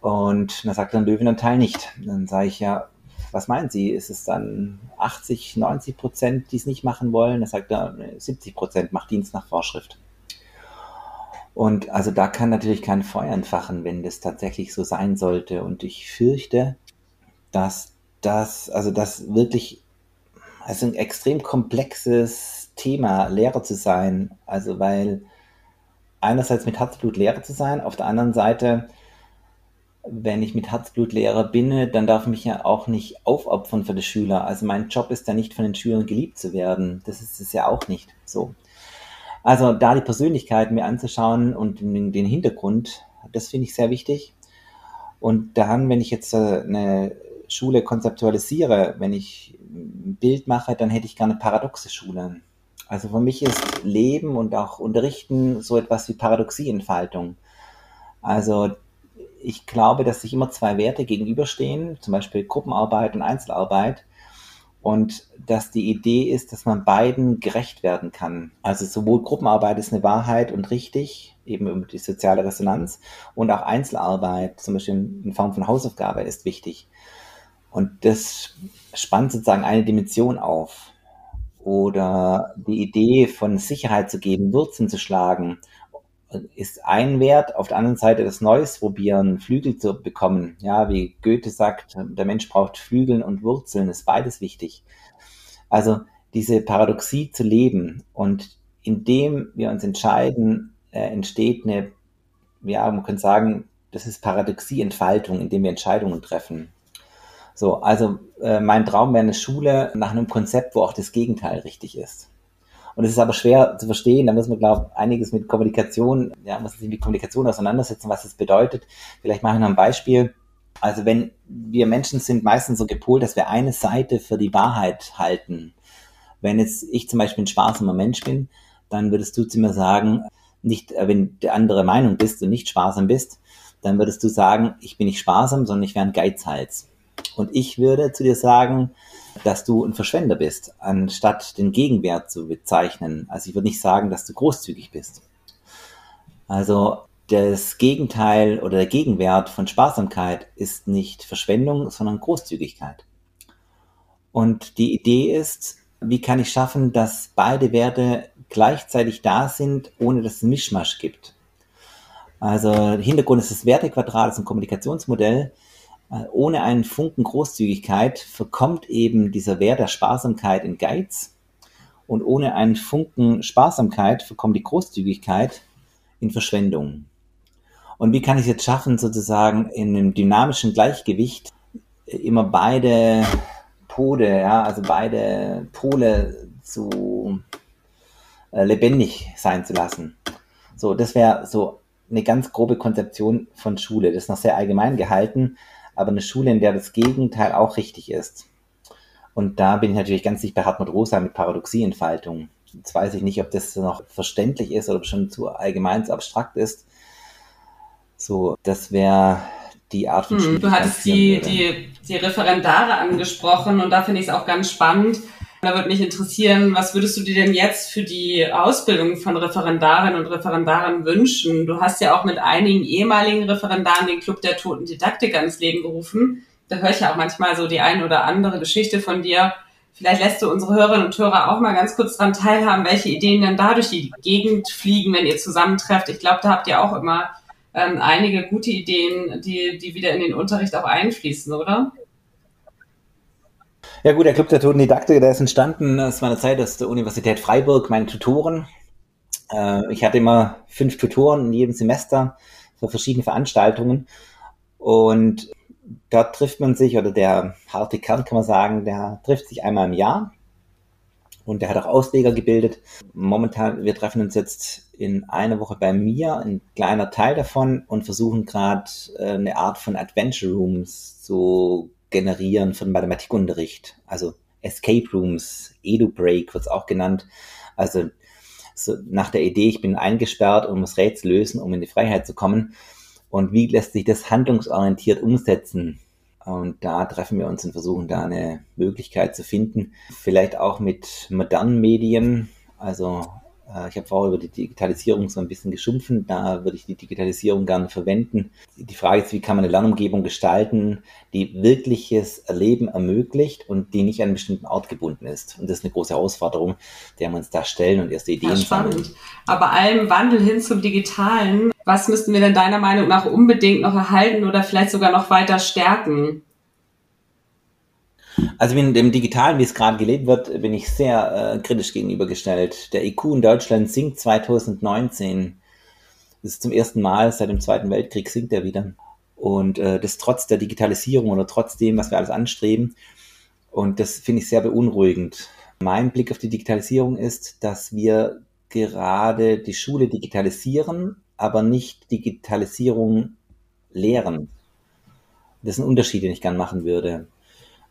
Und dann sagt dann Löwen ein Teil nicht. Dann sage ich ja, was meinen Sie? Ist es dann 80, 90 Prozent, die es nicht machen wollen? Dann sagt er, 70 Prozent macht Dienst nach Vorschrift. Und also da kann natürlich kein Feuer entfachen, wenn das tatsächlich so sein sollte. Und ich fürchte, dass das, also das wirklich, also ein extrem komplexes Thema, Lehrer zu sein. Also weil einerseits mit Herzblut Lehrer zu sein, auf der anderen Seite, wenn ich mit Herzblut Lehrer bin, dann darf ich mich ja auch nicht aufopfern für die Schüler. Also mein Job ist ja nicht von den Schülern geliebt zu werden. Das ist es ja auch nicht so. Also da die Persönlichkeit mir anzuschauen und den Hintergrund, das finde ich sehr wichtig. Und dann, wenn ich jetzt äh, eine Schule konzeptualisiere, wenn ich ein Bild mache, dann hätte ich gerne paradoxe Schule. Also für mich ist Leben und auch Unterrichten so etwas wie Paradoxieentfaltung. Also ich glaube, dass sich immer zwei Werte gegenüberstehen, zum Beispiel Gruppenarbeit und Einzelarbeit. Und dass die Idee ist, dass man beiden gerecht werden kann. Also sowohl Gruppenarbeit ist eine Wahrheit und richtig, eben über die soziale Resonanz, und auch Einzelarbeit, zum Beispiel in Form von Hausaufgabe, ist wichtig. Und das spannt sozusagen eine Dimension auf. Oder die Idee von Sicherheit zu geben, Wurzeln zu schlagen, ist ein Wert. Auf der anderen Seite das Neues probieren, Flügel zu bekommen. Ja, wie Goethe sagt, der Mensch braucht Flügeln und Wurzeln, ist beides wichtig. Also diese Paradoxie zu leben und indem wir uns entscheiden, äh, entsteht eine, ja, man könnte sagen, das ist Paradoxieentfaltung, indem wir Entscheidungen treffen. So, also äh, mein Traum wäre eine Schule nach einem Konzept, wo auch das Gegenteil richtig ist. Und es ist aber schwer zu verstehen, da muss man, glaube ich, einiges mit Kommunikation, ja, muss sich mit Kommunikation auseinandersetzen, was das bedeutet. Vielleicht mache ich noch ein Beispiel. Also wenn wir Menschen sind meistens so gepolt, dass wir eine Seite für die Wahrheit halten. Wenn jetzt ich zum Beispiel ein sparsamer Mensch bin, dann würdest du zu mir sagen, nicht, äh, wenn du andere Meinung bist und nicht sparsam bist, dann würdest du sagen, ich bin nicht sparsam, sondern ich wäre ein Geizhals. Und ich würde zu dir sagen, dass du ein Verschwender bist, anstatt den Gegenwert zu bezeichnen. Also ich würde nicht sagen, dass du großzügig bist. Also das Gegenteil oder der Gegenwert von Sparsamkeit ist nicht Verschwendung, sondern Großzügigkeit. Und die Idee ist, wie kann ich schaffen, dass beide Werte gleichzeitig da sind, ohne dass es einen Mischmasch gibt. Also Hintergrund ist das Wertequadrat, das ist ein Kommunikationsmodell, ohne einen Funken Großzügigkeit verkommt eben dieser Wert der Sparsamkeit in Geiz und ohne einen Funken Sparsamkeit verkommt die Großzügigkeit in Verschwendung. Und wie kann ich es jetzt schaffen, sozusagen in einem dynamischen Gleichgewicht immer beide Pole, ja, also beide Pole zu äh, lebendig sein zu lassen? So, das wäre so eine ganz grobe Konzeption von Schule. Das ist noch sehr allgemein gehalten, aber eine Schule, in der das Gegenteil auch richtig ist. Und da bin ich natürlich ganz dicht bei Hartmut Rosa mit Paradoxieentfaltung. Jetzt weiß ich nicht, ob das noch verständlich ist oder schon zu allgemein, zu abstrakt ist. So, das wäre die Art von hm, Du hattest die, die, die Referendare angesprochen und da finde ich es auch ganz spannend, da würde mich interessieren, was würdest du dir denn jetzt für die Ausbildung von Referendarinnen und Referendaren wünschen? Du hast ja auch mit einigen ehemaligen Referendaren den Club der toten Didaktiker ins Leben gerufen. Da höre ich ja auch manchmal so die ein oder andere Geschichte von dir. Vielleicht lässt du unsere Hörerinnen und Hörer auch mal ganz kurz daran teilhaben, welche Ideen denn da durch die Gegend fliegen, wenn ihr zusammentrefft. Ich glaube, da habt ihr auch immer ähm, einige gute Ideen, die, die wieder in den Unterricht auch einfließen, oder? Ja gut, der Club der Toten Didaktiker, der ist entstanden aus meiner Zeit aus der Universität Freiburg, meine Tutoren. Äh, ich hatte immer fünf Tutoren in jedem Semester für verschiedene Veranstaltungen. Und dort trifft man sich, oder der harte Kern kann man sagen, der trifft sich einmal im Jahr. Und der hat auch Ausleger gebildet. Momentan, wir treffen uns jetzt in einer Woche bei mir, ein kleiner Teil davon, und versuchen gerade äh, eine Art von Adventure Rooms zu generieren von Mathematikunterricht. Also Escape Rooms, EduBreak wird es auch genannt. Also so nach der Idee, ich bin eingesperrt und muss Rätsel lösen, um in die Freiheit zu kommen. Und wie lässt sich das handlungsorientiert umsetzen? Und da treffen wir uns und versuchen da eine Möglichkeit zu finden. Vielleicht auch mit modernen Medien. Also ich habe vorher über die Digitalisierung so ein bisschen geschumpfen. Da würde ich die Digitalisierung gerne verwenden. Die Frage ist, wie kann man eine Lernumgebung gestalten, die wirkliches Erleben ermöglicht und die nicht an einen bestimmten Ort gebunden ist. Und das ist eine große Herausforderung, der wir uns da stellen und erste Ideen ja, spannend. Sammeln. Aber allem Wandel hin zum Digitalen, was müssten wir denn deiner Meinung nach unbedingt noch erhalten oder vielleicht sogar noch weiter stärken? Also in dem Digitalen, wie es gerade gelebt wird, bin ich sehr äh, kritisch gegenübergestellt. Der IQ in Deutschland sinkt 2019. Das ist zum ersten Mal seit dem Zweiten Weltkrieg sinkt er wieder. Und äh, das trotz der Digitalisierung oder trotz dem, was wir alles anstreben. Und das finde ich sehr beunruhigend. Mein Blick auf die Digitalisierung ist, dass wir gerade die Schule digitalisieren, aber nicht Digitalisierung lehren. Das ist ein Unterschied, den ich gern machen würde.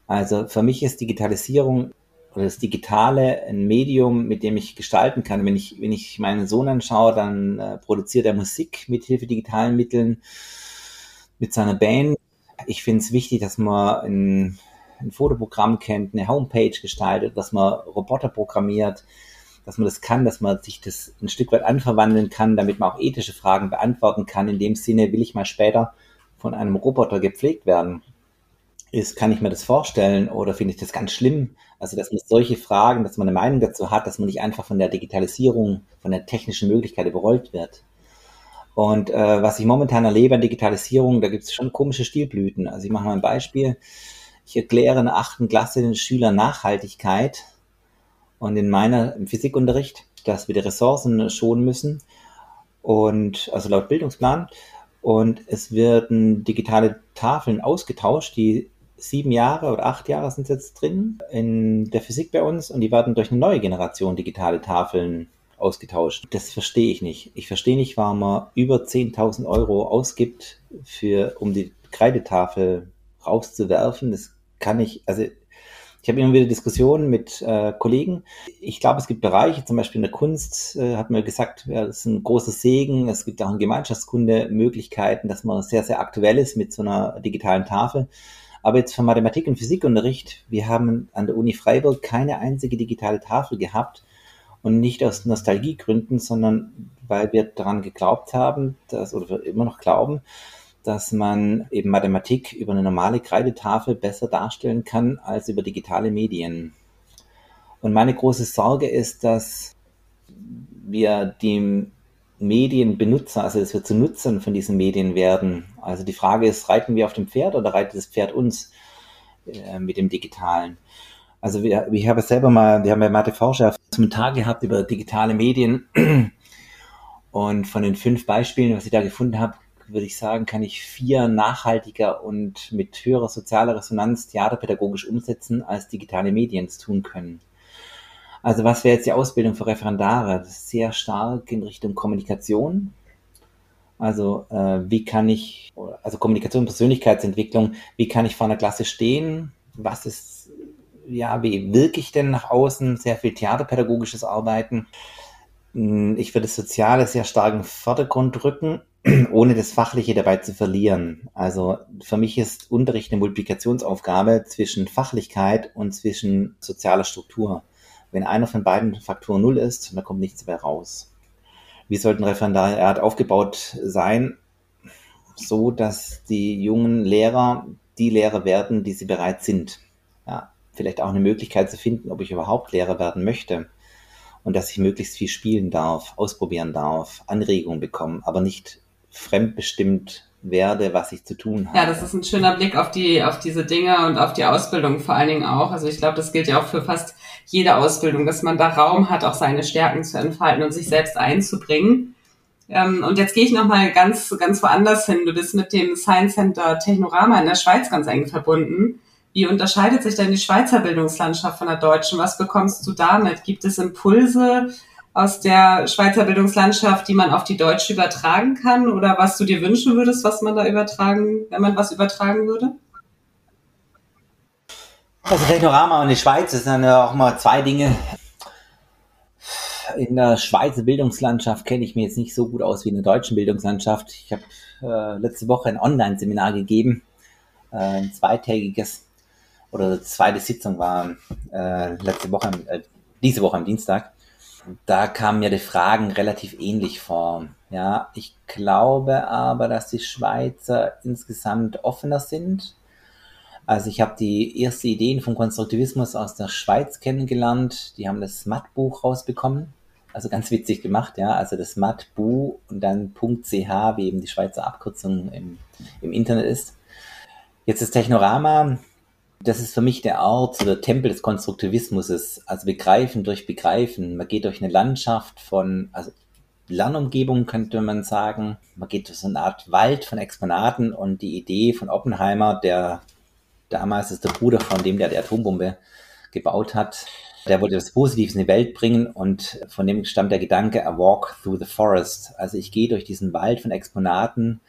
Also für mich ist Digitalisierung oder das Digitale ein Medium, mit dem ich gestalten kann. Wenn ich, wenn ich meinen Sohn anschaue, dann äh, produziert er Musik mit Hilfe digitalen Mitteln, mit seiner Band. Ich finde es wichtig, dass man ein, ein Fotoprogramm kennt, eine Homepage gestaltet, dass man Roboter programmiert, dass man das kann, dass man sich das ein Stück weit anverwandeln kann, damit man auch ethische Fragen beantworten kann. In dem Sinne will ich mal später von einem Roboter gepflegt werden ist, kann ich mir das vorstellen oder finde ich das ganz schlimm? Also, dass man solche Fragen, dass man eine Meinung dazu hat, dass man nicht einfach von der Digitalisierung, von der technischen Möglichkeit überrollt wird. Und äh, was ich momentan erlebe an Digitalisierung, da gibt es schon komische Stilblüten. Also ich mache mal ein Beispiel. Ich erkläre in der achten Klasse den Schülern Nachhaltigkeit und in meiner im Physikunterricht, dass wir die Ressourcen schonen müssen und also laut Bildungsplan und es werden digitale Tafeln ausgetauscht, die sieben Jahre oder acht Jahre sind jetzt drin in der Physik bei uns und die werden durch eine neue Generation digitale Tafeln ausgetauscht. Das verstehe ich nicht. Ich verstehe nicht, warum man über 10.000 Euro ausgibt, für, um die Kreidetafel rauszuwerfen. Das kann ich, also ich habe immer wieder Diskussionen mit äh, Kollegen. Ich glaube, es gibt Bereiche, zum Beispiel in der Kunst, äh, hat man gesagt, ja, das ist ein großer Segen. Es gibt auch in Gemeinschaftskunde Möglichkeiten, dass man sehr, sehr aktuell ist mit so einer digitalen Tafel. Aber jetzt für Mathematik und Physikunterricht, wir haben an der Uni Freiburg keine einzige digitale Tafel gehabt und nicht aus Nostalgiegründen, sondern weil wir daran geglaubt haben, dass, oder immer noch glauben, dass man eben Mathematik über eine normale Kreidetafel besser darstellen kann als über digitale Medien. Und meine große Sorge ist, dass wir die Medienbenutzer, also dass wir zu Nutzern von diesen Medien werden. Also die Frage ist, reiten wir auf dem Pferd oder reitet das Pferd uns äh, mit dem Digitalen? Also wir, ich habe selber mal, wir haben bei Mathe Forscher einen Tag gehabt über digitale Medien und von den fünf Beispielen, was ich da gefunden habe, würde ich sagen, kann ich vier nachhaltiger und mit höherer sozialer Resonanz theaterpädagogisch umsetzen, als digitale Medien es tun können. Also was wäre jetzt die Ausbildung für Referendare? Das ist sehr stark in Richtung Kommunikation. Also äh, wie kann ich, also Kommunikation, Persönlichkeitsentwicklung, wie kann ich vor einer Klasse stehen? Was ist, ja, wie wirke ich denn nach außen? Sehr viel theaterpädagogisches Arbeiten. Hm, ich würde das Soziale sehr stark im Vordergrund rücken [clears throat] ohne das Fachliche dabei zu verlieren. Also für mich ist Unterricht eine Multiplikationsaufgabe zwischen Fachlichkeit und zwischen sozialer Struktur. Wenn einer von beiden Faktoren null ist, dann kommt nichts mehr raus. Wie sollten Referendariat aufgebaut sein, so dass die jungen Lehrer die Lehrer werden, die sie bereit sind? Ja, vielleicht auch eine Möglichkeit zu finden, ob ich überhaupt Lehrer werden möchte und dass ich möglichst viel spielen darf, ausprobieren darf, Anregungen bekommen, aber nicht fremdbestimmt werde, was ich zu tun habe. Ja, das ist ein schöner Blick auf die, auf diese Dinge und auf die Ausbildung vor allen Dingen auch. Also ich glaube, das gilt ja auch für fast jede Ausbildung, dass man da Raum hat, auch seine Stärken zu entfalten und sich selbst einzubringen. Ähm, und jetzt gehe ich nochmal ganz, ganz woanders hin. Du bist mit dem Science Center Technorama in der Schweiz ganz eng verbunden. Wie unterscheidet sich denn die Schweizer Bildungslandschaft von der deutschen? Was bekommst du damit? Gibt es Impulse aus der Schweizer Bildungslandschaft, die man auf die deutsche übertragen kann? Oder was du dir wünschen würdest, was man da übertragen, wenn man was übertragen würde? Also Technorama und die Schweiz das sind ja auch mal zwei Dinge. In der Schweizer Bildungslandschaft kenne ich mich jetzt nicht so gut aus wie in der deutschen Bildungslandschaft. Ich habe äh, letzte Woche ein Online-Seminar gegeben, äh, ein zweitägiges oder zweite Sitzung war äh, letzte Woche, äh, diese Woche am Dienstag. Da kamen mir die Fragen relativ ähnlich vor. Ja, ich glaube aber, dass die Schweizer insgesamt offener sind also ich habe die ersten Ideen vom Konstruktivismus aus der Schweiz kennengelernt. Die haben das Matt-Buch rausbekommen. Also ganz witzig gemacht, ja. Also das Matt-Bu und dann .ch, wie eben die Schweizer Abkürzung im, im Internet ist. Jetzt das Technorama. Das ist für mich der Ort oder Tempel des Konstruktivismus. Also Begreifen durch Begreifen. Man geht durch eine Landschaft von, also Lernumgebung könnte man sagen. Man geht durch so eine Art Wald von Exponaten und die Idee von Oppenheimer, der damals ist der Bruder von dem, der die Atombombe gebaut hat. Der wollte das Positives in die Welt bringen und von dem stammt der Gedanke, a walk through the forest. Also ich gehe durch diesen Wald von Exponaten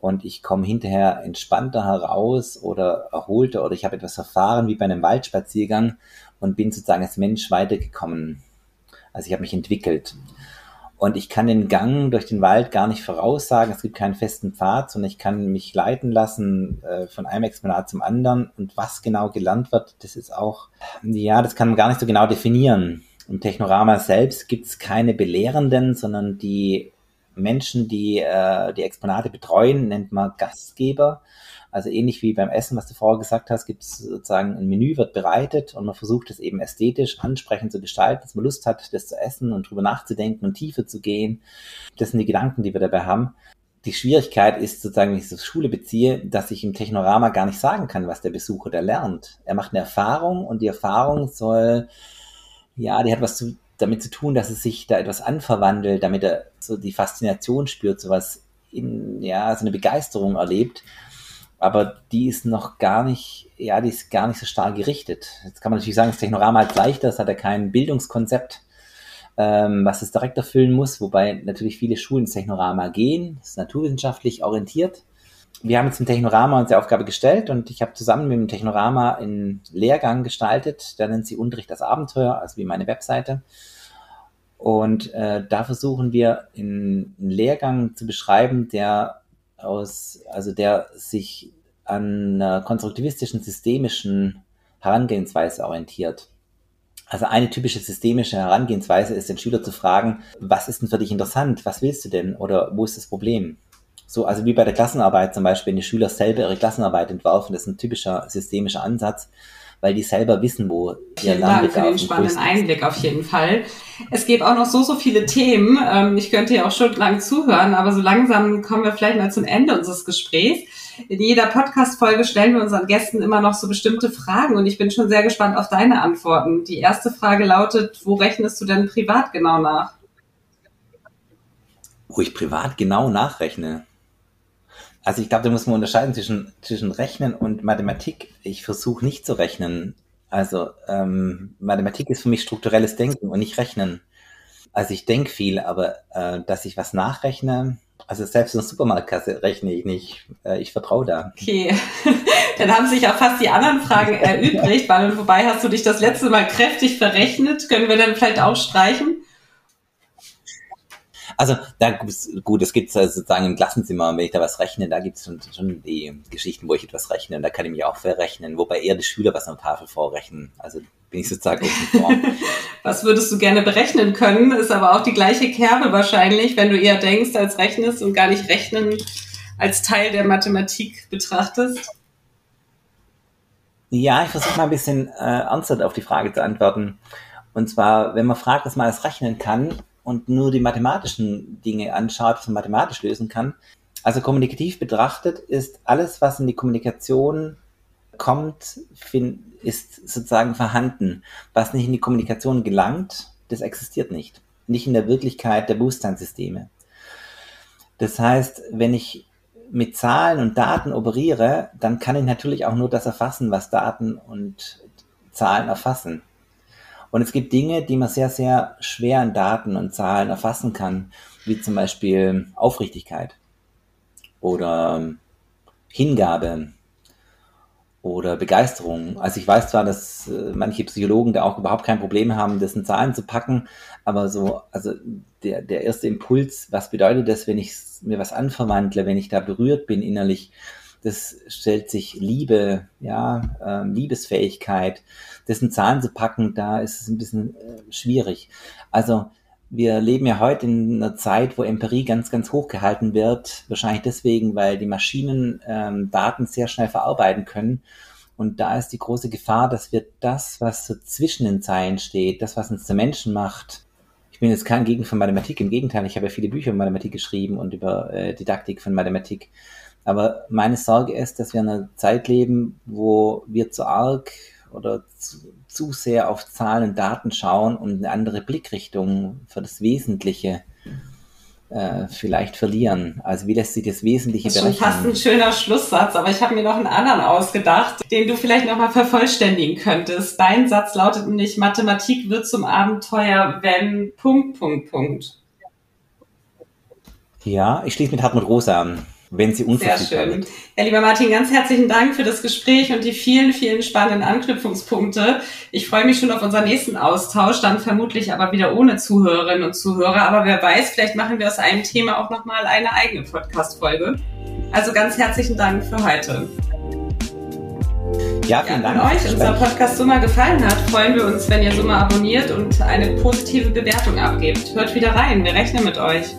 und ich komme hinterher entspannter heraus oder erholter oder ich habe etwas erfahren wie bei einem Waldspaziergang und bin sozusagen als Mensch weitergekommen. Also ich habe mich entwickelt. Und ich kann den Gang durch den Wald gar nicht voraussagen. Es gibt keinen festen Pfad, sondern ich kann mich leiten lassen äh, von einem Exponat zum anderen. Und was genau gelernt wird, das ist auch, ja, das kann man gar nicht so genau definieren. Im Technorama selbst gibt es keine Belehrenden, sondern die Menschen, die äh, die Exponate betreuen, nennt man Gastgeber. Also ähnlich wie beim Essen, was du vorher gesagt hast, gibt es sozusagen ein Menü, wird bereitet und man versucht es eben ästhetisch ansprechend zu gestalten, dass man Lust hat, das zu essen und drüber nachzudenken und tiefer zu gehen. Das sind die Gedanken, die wir dabei haben. Die Schwierigkeit ist sozusagen, wenn ich es auf Schule beziehe, dass ich im Technorama gar nicht sagen kann, was der Besucher da lernt. Er macht eine Erfahrung und die Erfahrung soll, ja, die hat was zu, damit zu tun, dass es sich da etwas anverwandelt, damit er so die Faszination spürt, sowas in, ja, so eine Begeisterung erlebt aber die ist noch gar nicht, ja, die ist gar nicht so stark gerichtet. Jetzt kann man natürlich sagen, das Technorama ist leichter, es hat ja kein Bildungskonzept, ähm, was es direkt erfüllen muss, wobei natürlich viele Schulen ins Technorama gehen, ist naturwissenschaftlich orientiert. Wir haben jetzt im Technorama uns die Aufgabe gestellt und ich habe zusammen mit dem Technorama einen Lehrgang gestaltet, der nennt sich Unterricht als Abenteuer, also wie meine Webseite. Und äh, da versuchen wir in einen Lehrgang zu beschreiben, der aus, also der sich an einer konstruktivistischen, systemischen Herangehensweise orientiert. Also eine typische systemische Herangehensweise ist, den Schüler zu fragen, was ist denn für dich interessant? Was willst du denn? Oder wo ist das Problem? So, also wie bei der Klassenarbeit zum Beispiel, wenn die Schüler selber ihre Klassenarbeit entwerfen, das ist ein typischer systemischer Ansatz weil die selber wissen, wo ihr Land für den spannenden Einblick auf jeden Fall. Es gibt auch noch so, so viele Themen. Ähm, ich könnte ja auch stundenlang zuhören, aber so langsam kommen wir vielleicht mal zum Ende unseres Gesprächs. In jeder Podcast-Folge stellen wir unseren Gästen immer noch so bestimmte Fragen und ich bin schon sehr gespannt auf deine Antworten. Die erste Frage lautet, wo rechnest du denn privat genau nach? Wo ich privat genau nachrechne? Also ich glaube, da muss man unterscheiden zwischen, zwischen Rechnen und Mathematik. Ich versuche nicht zu rechnen. Also ähm, Mathematik ist für mich strukturelles Denken und nicht Rechnen. Also ich denke viel, aber äh, dass ich was nachrechne, also selbst in der Supermarktkasse rechne ich nicht. Äh, ich vertraue da. Okay, [laughs] dann haben sich auch fast die anderen Fragen [laughs] erübrigt, weil wobei hast du dich das letzte Mal kräftig verrechnet. Können wir dann vielleicht auch streichen? Also da gibt's, gut, es gibt also sozusagen im Klassenzimmer, wenn ich da was rechne, da gibt es schon, schon die Geschichten, wo ich etwas rechne und da kann ich mich auch verrechnen, wobei eher die Schüler was an der Tafel vorrechnen. Also bin ich sozusagen [laughs] was würdest du gerne berechnen können? Ist aber auch die gleiche Kerbe wahrscheinlich, wenn du eher denkst als rechnest und gar nicht rechnen als Teil der Mathematik betrachtest. Ja, ich versuche mal ein bisschen äh, ernster auf die Frage zu antworten. Und zwar, wenn man fragt, was man alles rechnen kann, und nur die mathematischen Dinge anschaut, was man mathematisch lösen kann. Also kommunikativ betrachtet ist alles, was in die Kommunikation kommt, ist sozusagen vorhanden. Was nicht in die Kommunikation gelangt, das existiert nicht. Nicht in der Wirklichkeit der Bewusstseinssysteme. Das heißt, wenn ich mit Zahlen und Daten operiere, dann kann ich natürlich auch nur das erfassen, was Daten und Zahlen erfassen. Und es gibt Dinge, die man sehr, sehr schwer in Daten und Zahlen erfassen kann, wie zum Beispiel Aufrichtigkeit oder Hingabe oder Begeisterung. Also ich weiß zwar, dass äh, manche Psychologen da auch überhaupt kein Problem haben, das in Zahlen zu packen, aber so, also der, der erste Impuls, was bedeutet das, wenn ich mir was anverwandle, wenn ich da berührt bin innerlich, das stellt sich Liebe, ja, äh, Liebesfähigkeit, das in Zahlen zu packen, da ist es ein bisschen äh, schwierig. Also wir leben ja heute in einer Zeit, wo Empirie ganz, ganz hoch gehalten wird. Wahrscheinlich deswegen, weil die Maschinen ähm, Daten sehr schnell verarbeiten können. Und da ist die große Gefahr, dass wir das, was so zwischen den Zeilen steht, das, was uns der Menschen macht, ich bin jetzt kein Gegner von Mathematik, im Gegenteil, ich habe ja viele Bücher über Mathematik geschrieben und über äh, Didaktik von Mathematik. Aber meine Sorge ist, dass wir in einer Zeit leben, wo wir zu arg oder zu, zu sehr auf Zahlen und Daten schauen und eine andere Blickrichtung für das Wesentliche äh, vielleicht verlieren. Also wie lässt sich das Wesentliche das ist berechnen? Fast ein schöner Schlusssatz, aber ich habe mir noch einen anderen ausgedacht, den du vielleicht nochmal vervollständigen könntest. Dein Satz lautet nämlich, Mathematik wird zum Abenteuer, wenn Punkt, Punkt, Punkt. Ja, ich schließe mit Hartmut Rosa an wenn sie unverfügbar Sehr schön. Ja, lieber Martin, ganz herzlichen Dank für das Gespräch und die vielen, vielen spannenden Anknüpfungspunkte. Ich freue mich schon auf unseren nächsten Austausch, dann vermutlich aber wieder ohne Zuhörerinnen und Zuhörer. Aber wer weiß, vielleicht machen wir aus einem Thema auch nochmal eine eigene Podcast-Folge. Also ganz herzlichen Dank für heute. Ja, vielen ja, Dank. Wenn euch unser Podcast Summa gefallen hat, freuen wir uns, wenn ihr Summa abonniert und eine positive Bewertung abgebt. Hört wieder rein, wir rechnen mit euch.